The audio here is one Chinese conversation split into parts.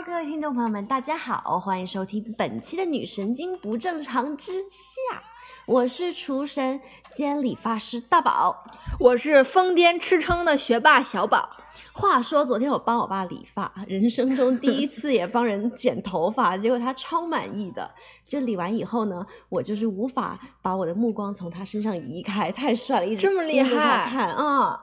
Hello，各位听众朋友们，大家好，欢迎收听本期的《女神经不正常之下》，我是厨神兼理发师大宝。我是疯癫吃撑的学霸小宝。话说，昨天我帮我爸理发，人生中第一次也帮人剪头发，结果他超满意的。就理完以后呢，我就是无法把我的目光从他身上移开，太帅了，一直这么厉害看啊、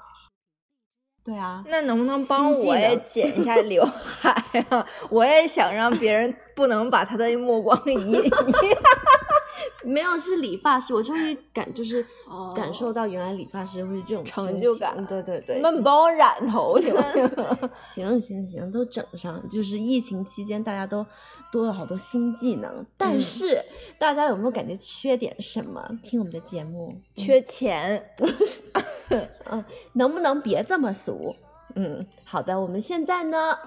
对啊，那能不能帮我也剪一下 刘海啊？我也想让别人不能把他的目光移 移。没有是理发师，我终于感就是哦感受到原来理发师会是这种成就感对对对，那你帮我染头行吗？行行行，都整上。就是疫情期间，大家都多了好多新技能，但嗯是大家有没有感觉缺点什么？听我们的节目，缺钱，嗯，能不能别这么俗？嗯，好的，我们现在呢，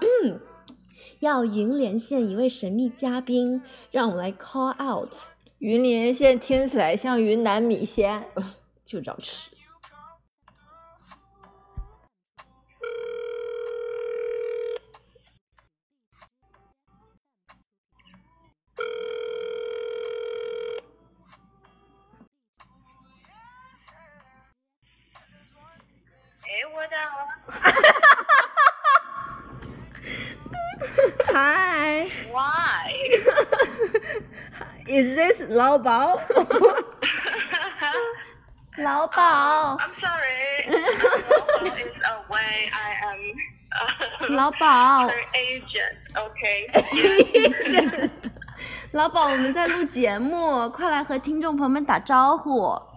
要云连线一位神秘嘉宾，让我们来 call out，云连线听起来像云南米线。就找吃。Hi, why？is this 老宝？老宝，I'm sorry. Is. I am uh, 老宝，her agent. Okay. 老宝，我们在录节目，快来和听众朋友们打招呼。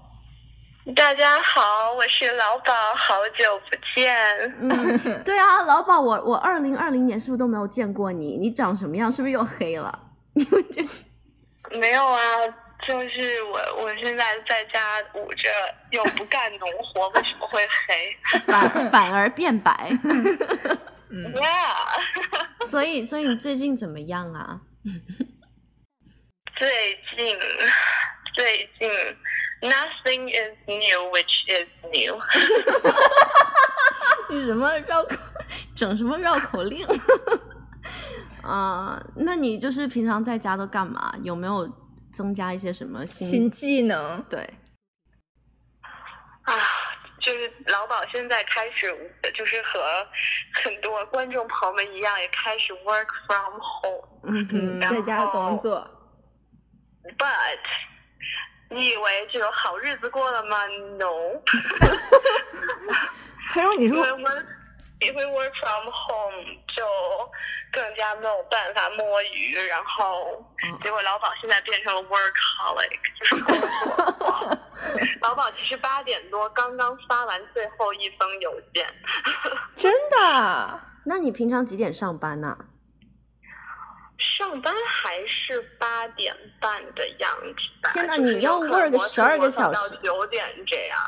大家好，我是老宝，好久不见。嗯，对啊，老宝，我我二零二零年是不是都没有见过你？你长什么样？是不是又黑了？你们这没有啊，就是我，我现在在家捂着，又不干农活，为什么会黑 反反而变白，嗯，？Yeah，所以所以你最近怎么样啊？最近，最近，nothing is new, which is new。你什么绕口，整什么绕口令？啊、那你就是平常在家都干嘛？有没有增加一些什么新新技能。对？啊，就是老宝现在开始，就是和很多观众朋友们一样，也开始 work from home。在家工作。But 你以为就有好日子过了吗？No，他 说，你因说因为 work from home 就更加没有办法摸鱼，然后嗯结果老鸨现在变成了 workaholic，就是工作。老鸨其实八点多刚刚发完最后一封邮件。真的？那你平常几点上班呢、上班还是八点半的样子吧。天哪就是你要 work 我是12个小时到九点这样。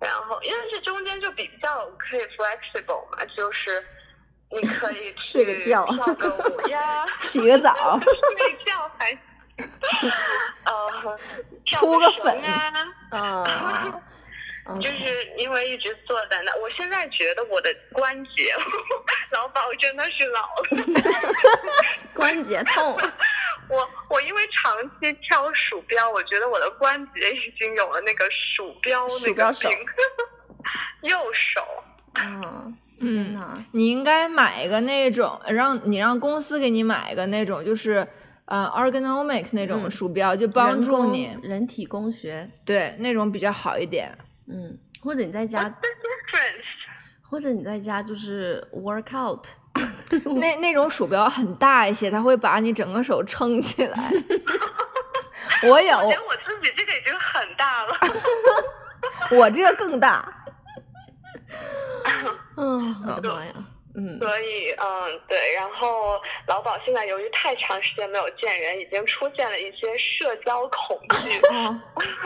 然后，因为这中间就比较可以 flexible 嘛，就是你可以 睡个觉去跳个舞呀，洗个澡，睡觉还，呃，跳铺个粉绳啊。啊，就是因为一直坐在那，我现在觉得我的关节，老宝真的是老了。关节痛。我我因为长期挑鼠标，我觉得我的关节已经有了那个鼠标那个鼠标手病。右手，嗯，嗯，呐，你应该买一个那种，让你让公司给你买一个那种，就是呃 ergonomic 那种嗯鼠标，就帮助你，人体工学，对，那种比较好一点。嗯，或者你在家，或者你在家就是 workout，那那种鼠标很大一些，它会把你整个手撑起来。我有，我觉得我自己这个已经很大了。我这个更大。嗯，我的妈呀，嗯，所以，嗯，对，然后老鸨现在由于太长时间没有见人，已经出现了一些社交恐惧。哦，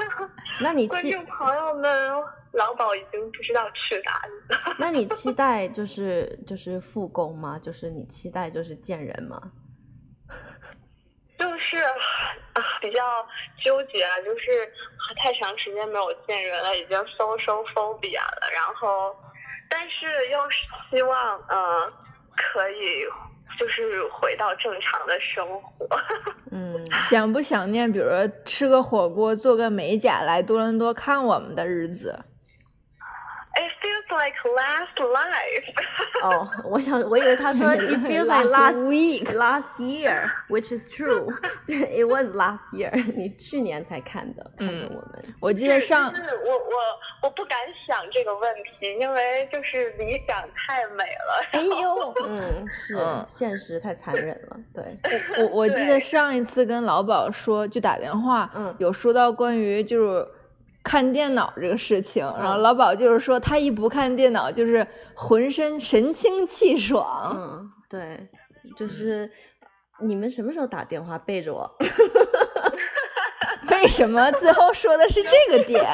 那你期观众朋友们，老鸨已经不知道去哪里了。那你期待就是就是复工吗？就是你期待就是见人吗？就是啊，比较纠结了，就是太长时间没有见人了，已经 social phobia 了。然后，但是又希望，呃，可以就是回到正常的生活。嗯，想不想念，比如说吃个火锅、做个美甲来多伦多看我们的日子？It feels like last life。哦，我想我以为他说 it feels like last week。last year, which is true. It was last year. 你去年才看的，看的嗯我们。我记得上就是我我我不敢想这个问题，因为就是理想太美了。哎呦，嗯，是嗯现实太残忍了，对，我我记得对上一次跟老鸨说，就打电话，嗯有说到关于就是看电脑这个事情，然后嗯老鸨就是说他一不看电脑就是浑身神清气爽。嗯，对，就是你们什么时候打电话背着我？为什么最后说的是这个点？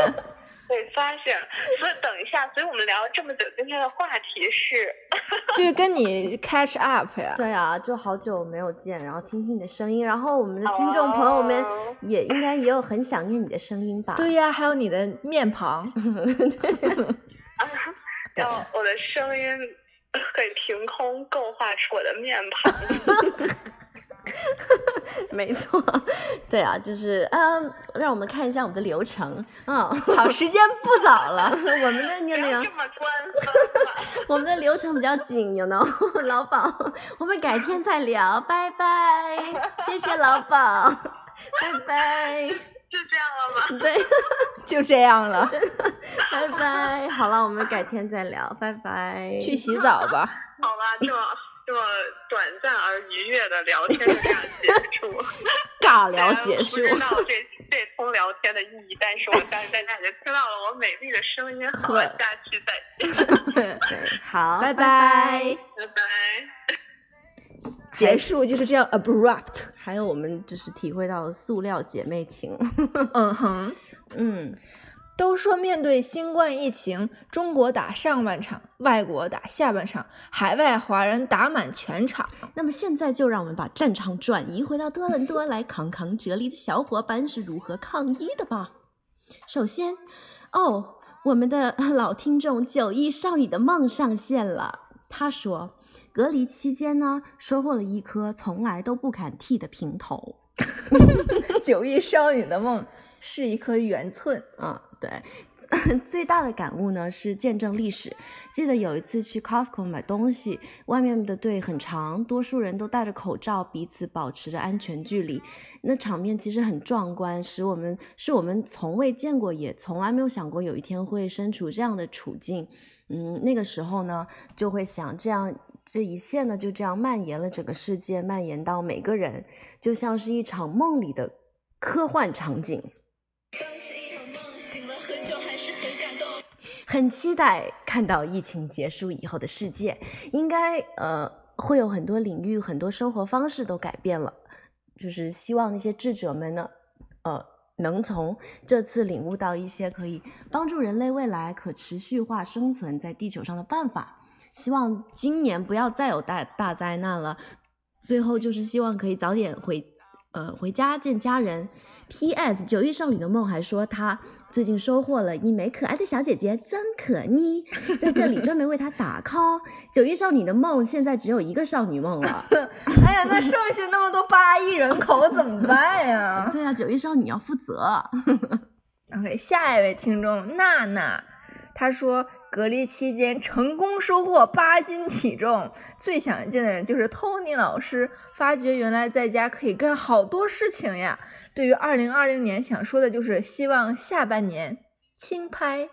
被发现，所以等一下，所以我们聊了这么久，今天的话题是，就是跟你 catch up 呀。对啊，就好久没有见，然后听听你的声音，然后我们的听众朋友们哦也应该也有很想念你的声音吧？对呀，还有你的面庞，然后我的声音可以凭空构画出我的面庞。没错，对啊，就是嗯，让我们看一下我们的流程嗯。好，时间不早了。我们的那不要个这么官方嘛。我们的流程比较紧，you know，老宝，我们改天再聊，拜拜，谢谢老宝，拜拜，就这样了吗？对，就这样了，拜拜，好了，我们改天再聊，拜拜，去洗澡吧。好吧，这么这么短暂而愉悦的聊天就这样结束。尬聊结束不知道这这通聊天的意义，但是我相信大家已经听到了我美丽的声音。好了，下期再见，好，拜拜拜。拜拜。结束就是这样 abrupt。还有我们就是体会到塑料姐妹情，嗯哼。嗯，都说面对新冠疫情，中国打上半场，外国打下半场，海外华人打满全场。那么现在就让我们把战场转移回到多伦多来，扛扛这里的小伙伴是如何抗疫的吧。首先，哦，我们的老听众九亿少女的梦上线了。他说，隔离期间呢，收获了一颗从来都不敢剃的平头。九亿少女的梦是一颗圆寸。嗯，对。最大的感悟呢是见证历史。记得有一次去 Costco 买东西，外面的队很长，多数人都戴着口罩，彼此保持着安全距离。那场面其实很壮观，使我们是我们从未见过，也从来没有想过有一天会身处这样的处境。嗯，那个时候呢，就会想这样。这一切呢，就这样蔓延了整个世界，蔓延到每个人，就像是一场梦里的科幻场景。很期待看到疫情结束以后的世界，应该呃会有很多领域、很多生活方式都改变了。就是希望那些智者们呢，呃，能从这次领悟到一些可以帮助人类未来可持续化生存在地球上的办法。希望今年不要再有大大灾难了。最后就是希望可以早点回呃回家见家人。P.S. 九亿少女的梦还说她最近收获了一枚可爱的小姐姐曾可妮，在这里专门为她打 call。九亿少女的梦现在只有一个少女梦了。哎呀，那剩下那么多八亿人口怎么办呀对啊，九亿少女要负责。？OK，下一位听众娜娜，她说隔离期间成功收获八斤体重，最想见的人就是 Tony 老师。发觉原来在家可以干好多事情呀。对于二零二零年，想说的就是希望下半年轻拍。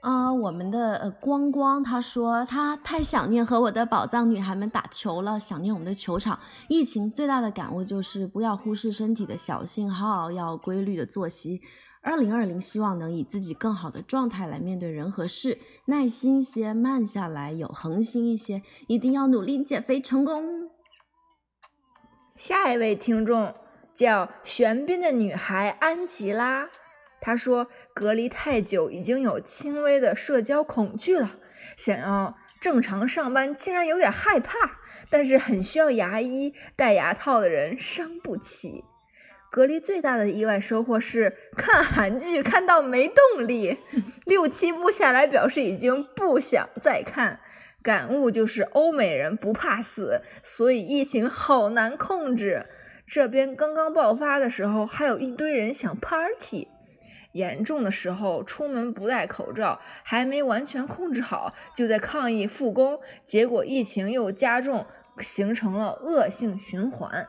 啊、我们的光光他说他太想念和我的宝藏女孩们打球了，想念我们的球场。疫情最大的感悟就是不要忽视身体的小信号，要规律的作息。二零二零希望能以自己更好的状态来面对人和事，耐心些，慢下来，有恒心一些，一定要努力减肥成功。下一位听众叫玄彬的女孩安吉拉，她说隔离太久，已经有轻微的社交恐惧了，想要正常上班，竟然有点害怕，但是很需要牙医，戴牙套的人伤不起。隔离最大的意外收获是看韩剧看到没动力，六七部下来表示已经不想再看。感悟就是欧美人不怕死，所以疫情好难控制。这边刚刚爆发的时候，还有一堆人想 party。严重的时候出门不戴口罩，还没完全控制好，就在抗议复工，结果疫情又加重，形成了恶性循环。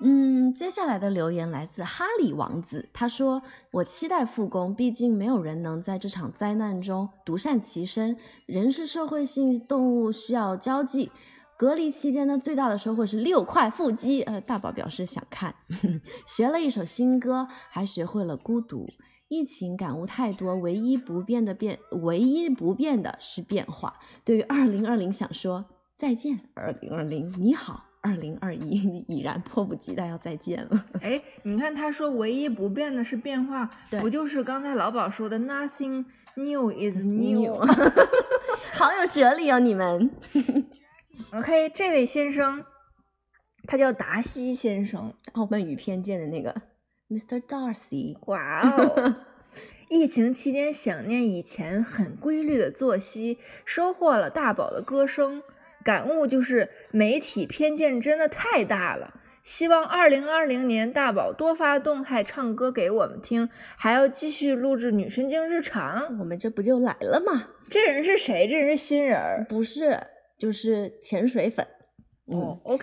嗯，接下来的留言来自哈里王子，他说：“我期待复工，毕竟没有人能在这场灾难中独善其身。人是社会性动物，需要交际。隔离期间呢，最大的收获是六块腹肌。呃，大宝表示想看，学了一首新歌，还学会了孤独。疫情感悟太多，唯一不变的变，唯一不变的是变化。对于二零二零，想说再见，二零二零，你好。”二零二一，你已然迫不及待要再见了。哎，你看他说唯一不变的是变化，对不就是刚才老宝说的 “nothing new is new”？好有哲理哦，你们。OK，这位先生，他叫达西先生。傲慢与偏见的那个 Mr. Darcy，哇哦！疫情期间想念以前很规律的作息，收获了大宝的歌声。感悟就是媒体偏见真的太大了。希望二零二零年大宝多发动态唱歌给我们听，还要继续录制女神经日常。我们这不就来了吗？这人是谁？这人是新人儿。不是，就是潜水粉。哦嗯哦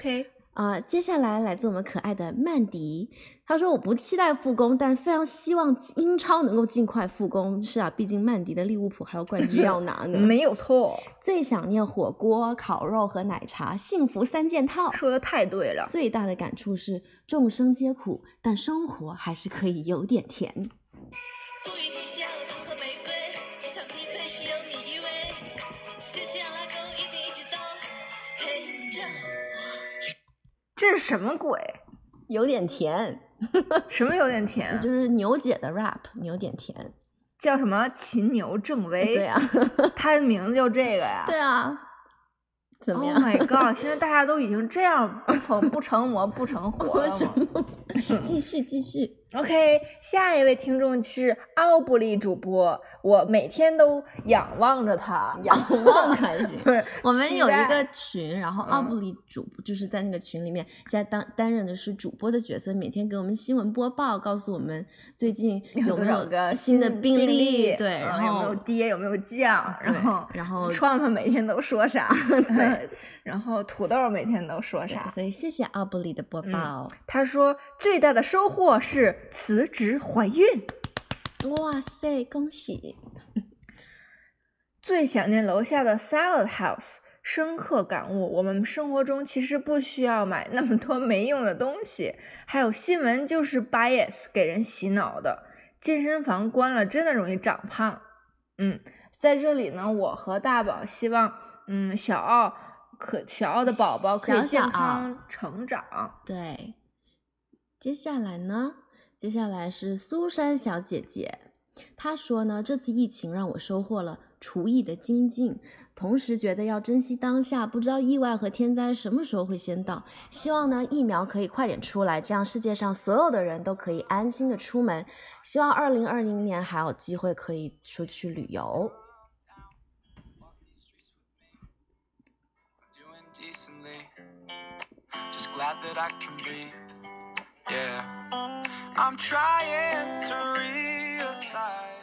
啊、接下来来自我们可爱的曼迪，他说：“我不期待复工，但非常希望英超能够尽快复工。是啊，毕竟曼迪的利物浦还有冠军要拿呢。没有错，最想念火锅、烤肉和奶茶，幸福三件套。说的太对了。最大的感触是，众生皆苦，但生活还是可以有点甜。不这是什么鬼？有点甜，什么有点甜啊？就是牛姐的 rap，有点甜。叫什么秦牛正威？对啊，他的名字就这个呀？对啊，怎么 Oh？my god！现在大家都已经这样不成不成魔不成 活了？继续继续，？OK，下一位听众是奥布利主播，我每天都仰望着他，仰望还行。不是我们有一个群，然后奥嗯布利主播就是在那个群里面，在当担任的是主播的角色，每天给我们新闻播报，告诉我们最近有多没有 少个新的病例，对，嗯然后有没有跌，有没有降，然后然后 Trump 每天都说啥，对，然后土豆每天都说啥。所以谢谢奥布利的播嗯报。他说最大的收获是辞职怀孕。哇塞，恭喜！最想念楼下的 Salad House，深刻感悟，我们生活中其实不需要买那么多没用的东西。还有新闻就是 bias 给人洗脑的，健身房关了真的容易长胖。嗯，在这里呢，我和大宝希望，嗯，小奥可小奥的宝宝可以健康成长。对，接下来呢？接下来是苏珊小姐姐，她说呢，这次疫情让我收获了厨艺的精进，同时觉得要珍惜当下，不知道意外和天灾什么时候会先到。希望呢，疫苗可以快点出来，这样世界上所有的人都可以安心的出门。希望二零二零年还有机会可以出去旅游。Glad that I can breathe. Yeah. i'm trying to realize.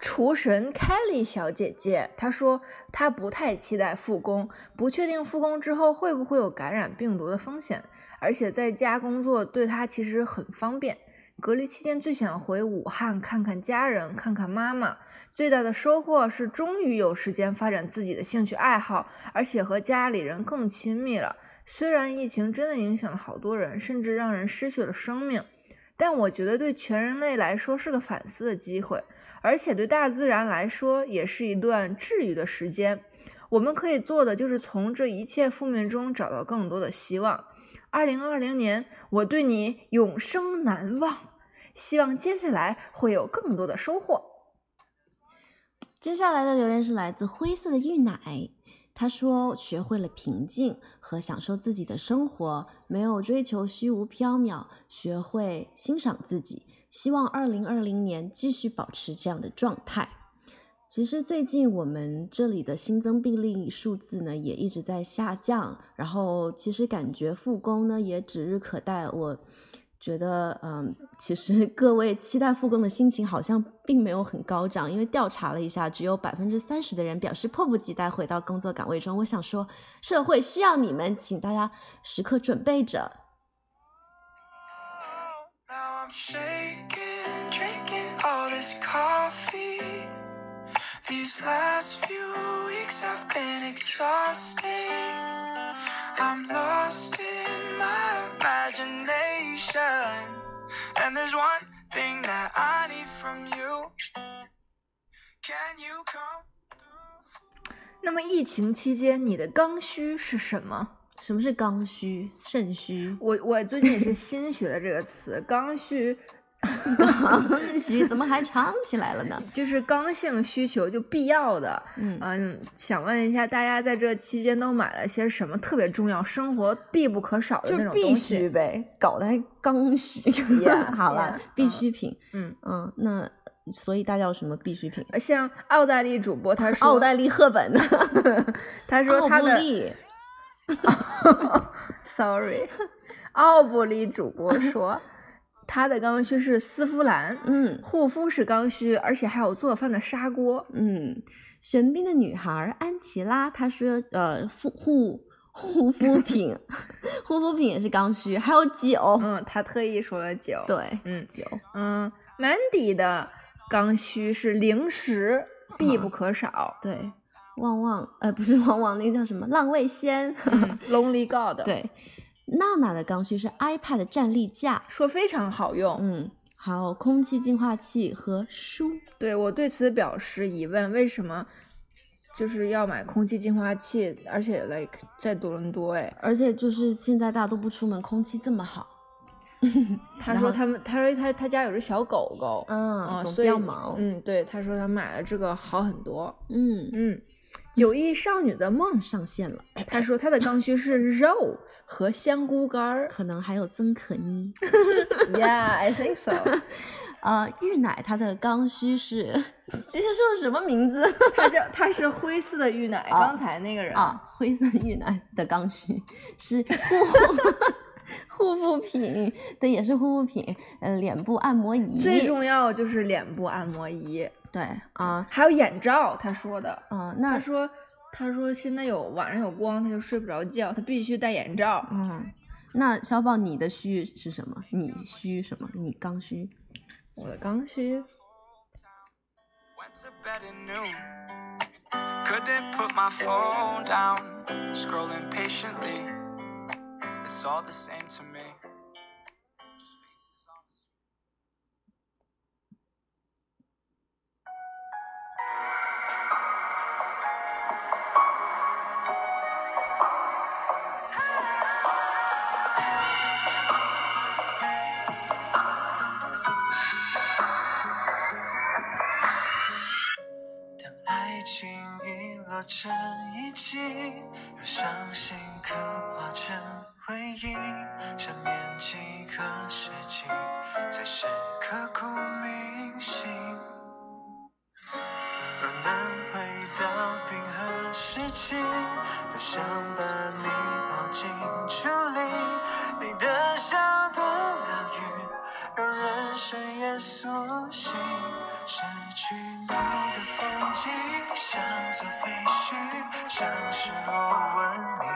厨神 kelly 小姐姐她说她不太期待复工不确定复工之后会不会有感染病毒的风险而且在家工作对她其实很方便。隔离期间最想回武汉看看家人，看看妈妈。最大的收获是终于有时间发展自己的兴趣爱好，而且和家里人更亲密了。虽然疫情真的影响了好多人，甚至让人失去了生命，但我觉得对全人类来说是个反思的机会，而且对大自然来说也是一段治愈的时间。我们可以做的就是从这一切负面中找到更多的希望。二零二零年，我对你永生难忘。希望接下来会有更多的收获。接下来的留言是来自灰色的玉奶，他说学会了平静和享受自己的生活，没有追求虚无缥缈，学会欣赏自己。希望二零二零年继续保持这样的状态。其实最近我们这里的新增病例数字呢也一直在下降，然后其实感觉复工呢也指日可待。我。觉得嗯，其实各位期待复工的心情好像并没有很高涨，因为调查了一下，只有百分之三十的人表示迫不及待回到工作岗位中。我想说，社会需要你们，请大家时刻准备着。Now I'm shaking, drinking all this coffee. These last few weeks have been exhausting. I'm lost in my imagination. And there's one thing that I need from you. Can you come through? 那么疫情期间你的刚需是什么？什么是刚需、肾虚？我我最近也是新学的这个词，刚需 刚需怎么还唱起来了呢？就是刚性需求，就必要的。嗯嗯，想问一下大家在这期间都买了些什么特别重要、生活必不可少的那种东西？必须呗，搞得还刚需。Yeah，好了 yeah，必嗯需品。嗯，嗯，那所以大家有什么必需品？像奥黛丽主播她说，奥黛丽·赫本，她说奥她的 sorry，奥布利主播说她的刚需是丝芙兰，嗯护肤是刚需，而且还有做饭的砂锅。嗯，玄彬的女孩安琪拉，她是呃护护护肤 品，护肤品也是刚需，还有酒。嗯，她特意说了酒。，对，嗯酒。嗯，Mandy 的刚需是零食，必不可少。对，旺旺，呃，不是旺旺，那个叫什么？浪味仙。嗯，Lonely God，，对，娜娜的刚需是 iPad 站立架，说非常好用。嗯，还有空气净化器和书。对我对此表示疑问，为什么就是要买空气净化器，而且 like 在多伦多？哎，而且就是现在大家都不出门，空气这么好，他说他们，他说他他家有只小狗狗，嗯，所以要忙，嗯，对，他说他买了这个好很多。嗯，嗯，九亿少女的梦，上线了，他说他的刚需是肉 和香菇干儿。可能还有曾可妮。Yeah, I think so。呃，玉奶它的刚需是，这些说的什么名字它叫它是灰色的玉奶，啊刚才那个人啊？灰色玉奶的刚需是护护肤品，对，也是护肤品，呃，脸部按摩仪，最重要就是脸部按摩仪对啊，还有眼罩。他说的，啊、那他说他说现在有晚上有光，他就睡不着觉，他必须戴眼罩。嗯，那小宝你的虚是什么？你虚什么？你刚需？我的刚需个世纪，才是刻骨铭心。若能回到冰河时期，多想把你抱进处理，你的笑多疗愈，让人生也苏醒，失去你的风景，像座废墟，像是我问你，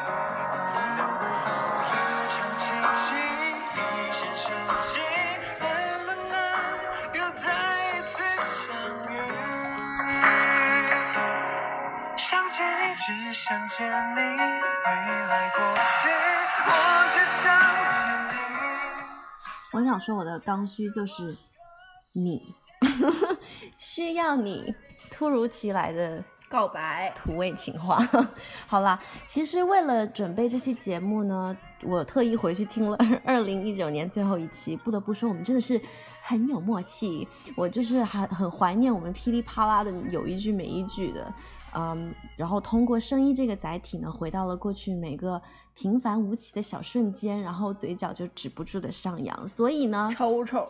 只想见你，未来过去，我只想见你。我想说我的刚需就是你，需要你，突如其来的告白，土味情话。好啦，其实为了准备这期节目呢，我特意回去听了二零一九年最后一期。不得不说，我们真的是很有默契。我就是很很怀念我们噼里啪啦的有一句没一句的。嗯，然后通过声音这个载体呢，回到了过去每个平凡无奇的小瞬间，然后嘴角就止不住的上扬。所以呢，抽抽。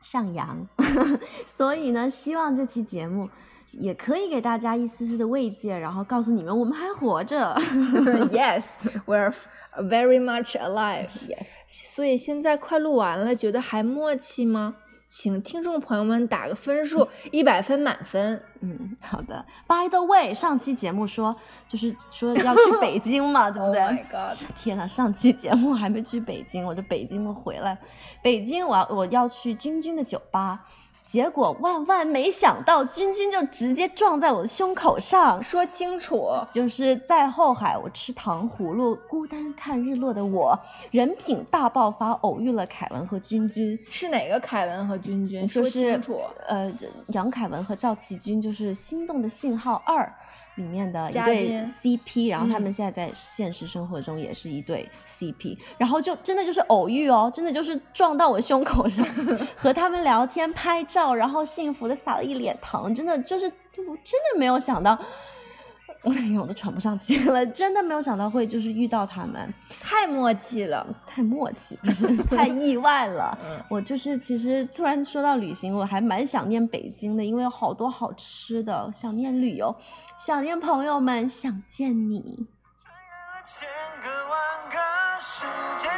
上扬，所以呢，希望这期节目也可以给大家一丝丝的慰藉，然后告诉你们我们还活着。yes, we're very much alive. Yes. 所以现在快录完了，觉得还默契吗？请听众朋友们打个分数，一百分满分。嗯，好的。By the way，上期节目说就是说要去北 京嘛，对不 Oh 对 my god！天哪，上期节目还没去北京，我这北京我回来，北京我要我要去君君的酒吧，结果万万没想到，君君就直接撞在我的胸口上。说清楚，就是在后海，我吃糖葫芦，孤单看日落的我，人品大爆发，偶遇了凯文和君君，是哪个凯文和君君？说就是清楚。呃，杨凯文和赵启军，就是《心动的信号二》里面的一对 CP，然后他嗯们现在在现实生活中也是一对 CP，然后就真的就是偶遇哦，真的就是撞到我胸口上，和他们聊天拍照，然后幸福的撒了一脸糖，真的就是我真的没有想到。哎呀，我都喘不上气了，真的没有想到会就是遇到他们，太默契了。太默契，不是 太意外了。嗯我就是其实突然说到旅行，我还蛮想念北京的，因为有好多好吃的，想念旅游，想念朋友们，想见你。千个万个时间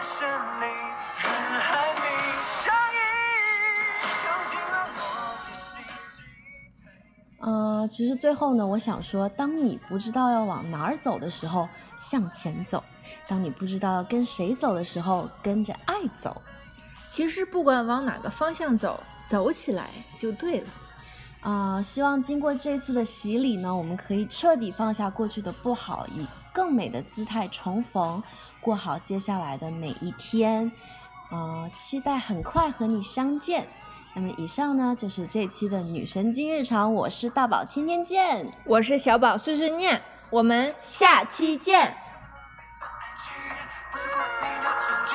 呃，其实最后呢，我想说，当你不知道要往哪儿走的时候，向前走；当你不知道要跟谁走的时候，跟着爱走。其实不管往哪个方向走，走起来就对了。啊、希望经过这次的洗礼呢，我们可以彻底放下过去的不好，以更美的姿态重逢，过好接下来的每一天。啊、期待很快和你相见。那么以上呢，就是这期的女神经日常，我是大宝，天天见。我是小宝碎碎念，我们下期见。不错过你的踪迹，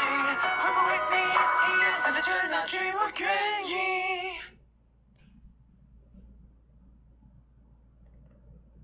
会不会你也一样等待着那句我愿意？